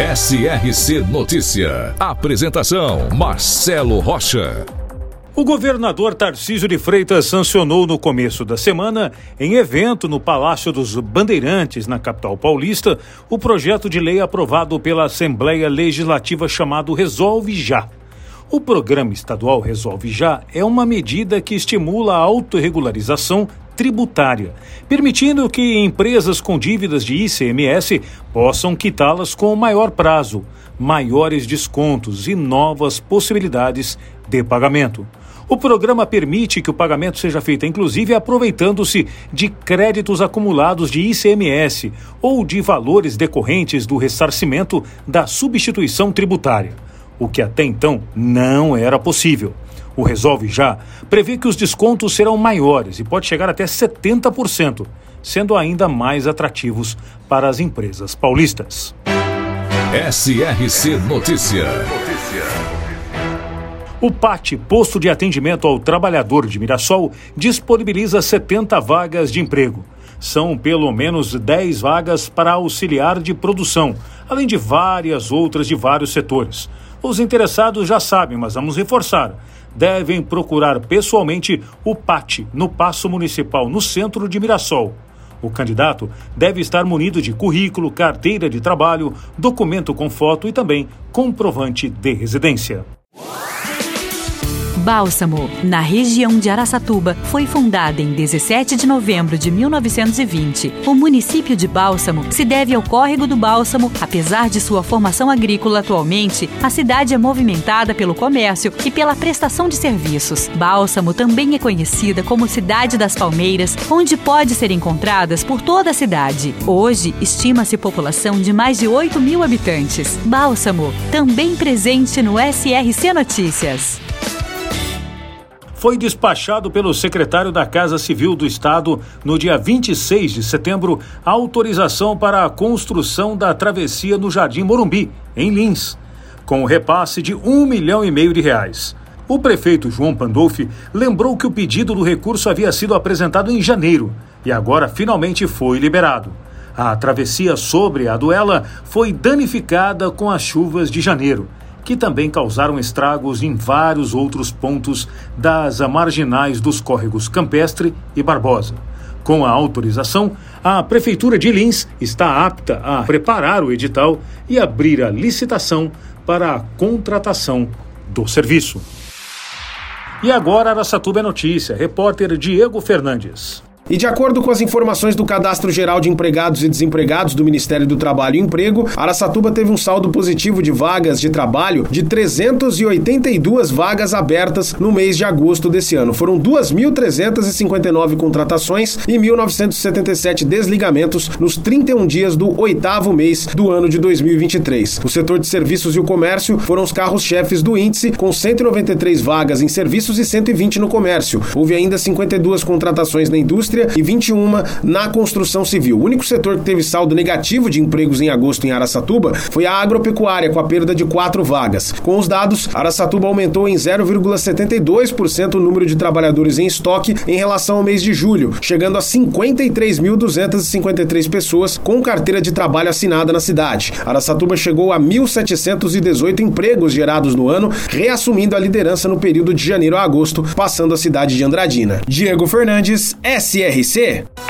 SRC Notícia. Apresentação: Marcelo Rocha. O governador Tarcísio de Freitas sancionou no começo da semana, em evento no Palácio dos Bandeirantes, na capital paulista, o projeto de lei aprovado pela Assembleia Legislativa chamado Resolve Já. O programa estadual Resolve Já é uma medida que estimula a autorregularização tributária, permitindo que empresas com dívidas de ICMS possam quitá-las com maior prazo, maiores descontos e novas possibilidades de pagamento. O programa permite que o pagamento seja feito, inclusive, aproveitando-se de créditos acumulados de ICMS ou de valores decorrentes do ressarcimento da substituição tributária, o que até então não era possível. O Resolve Já prevê que os descontos serão maiores e pode chegar até 70%, sendo ainda mais atrativos para as empresas paulistas. SRC Notícia. O PAT, Posto de Atendimento ao Trabalhador de Mirassol, disponibiliza 70 vagas de emprego. São pelo menos 10 vagas para auxiliar de produção, além de várias outras de vários setores. Os interessados já sabem, mas vamos reforçar devem procurar pessoalmente o PAT no Paço Municipal, no centro de Mirassol. O candidato deve estar munido de currículo, carteira de trabalho, documento com foto e também comprovante de residência. Bálsamo, na região de Araçatuba, foi fundada em 17 de novembro de 1920. O município de Bálsamo se deve ao córrego do Bálsamo. Apesar de sua formação agrícola atualmente, a cidade é movimentada pelo comércio e pela prestação de serviços. Bálsamo também é conhecida como Cidade das Palmeiras, onde pode ser encontradas por toda a cidade. Hoje, estima-se população de mais de 8 mil habitantes. Bálsamo, também presente no SRC Notícias foi despachado pelo secretário da Casa Civil do Estado no dia 26 de setembro a autorização para a construção da travessia no Jardim Morumbi, em Lins, com repasse de um milhão e meio de reais. O prefeito João Pandolfi lembrou que o pedido do recurso havia sido apresentado em janeiro e agora finalmente foi liberado. A travessia sobre a Duela foi danificada com as chuvas de janeiro que também causaram estragos em vários outros pontos das marginais dos córregos Campestre e Barbosa. Com a autorização, a Prefeitura de Lins está apta a preparar o edital e abrir a licitação para a contratação do serviço. E agora Araçatuba é notícia. Repórter Diego Fernandes. E de acordo com as informações do Cadastro Geral de Empregados e Desempregados do Ministério do Trabalho e Emprego, Araçatuba teve um saldo positivo de vagas de trabalho de 382 vagas abertas no mês de agosto desse ano. Foram 2.359 contratações e 1.977 desligamentos nos 31 dias do oitavo mês do ano de 2023. O setor de serviços e o comércio foram os carros-chefes do índice, com 193 vagas em serviços e 120 no comércio. Houve ainda 52 contratações na indústria indústria e 21 na construção civil. O único setor que teve saldo negativo de empregos em agosto em Araçatuba foi a agropecuária, com a perda de quatro vagas. Com os dados, Araçatuba aumentou em 0,72% o número de trabalhadores em estoque em relação ao mês de julho, chegando a 53.253 pessoas com carteira de trabalho assinada na cidade. Araçatuba chegou a 1.718 empregos gerados no ano, reassumindo a liderança no período de janeiro a agosto, passando a cidade de Andradina. Diego Fernandes, SR CRC?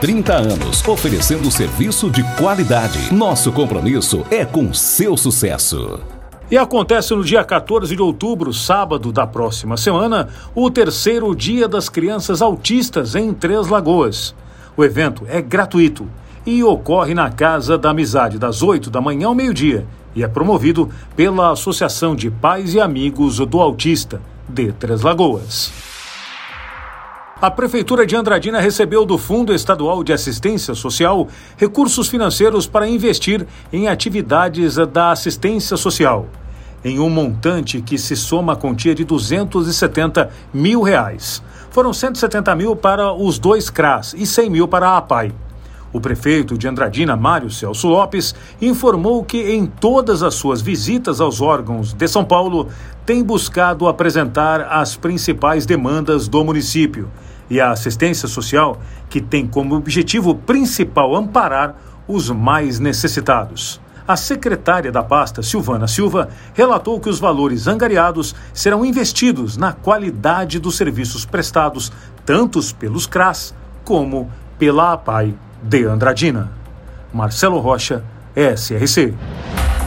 30 anos, oferecendo serviço de qualidade. Nosso compromisso é com seu sucesso. E acontece no dia 14 de outubro, sábado da próxima semana, o terceiro Dia das Crianças Autistas em Três Lagoas. O evento é gratuito e ocorre na Casa da Amizade, das 8 da manhã ao meio-dia, e é promovido pela Associação de Pais e Amigos do Autista, de Três Lagoas. A Prefeitura de Andradina recebeu do Fundo Estadual de Assistência Social recursos financeiros para investir em atividades da assistência social, em um montante que se soma à quantia de 270 mil reais. Foram 170 mil para os dois CRAS e 100 mil para a APAI. O prefeito de Andradina, Mário Celso Lopes, informou que em todas as suas visitas aos órgãos de São Paulo tem buscado apresentar as principais demandas do município e a assistência social, que tem como objetivo principal amparar os mais necessitados. A secretária da pasta, Silvana Silva, relatou que os valores angariados serão investidos na qualidade dos serviços prestados, tanto pelos CRAS como pela APAI de Andradina. Marcelo Rocha, SRC.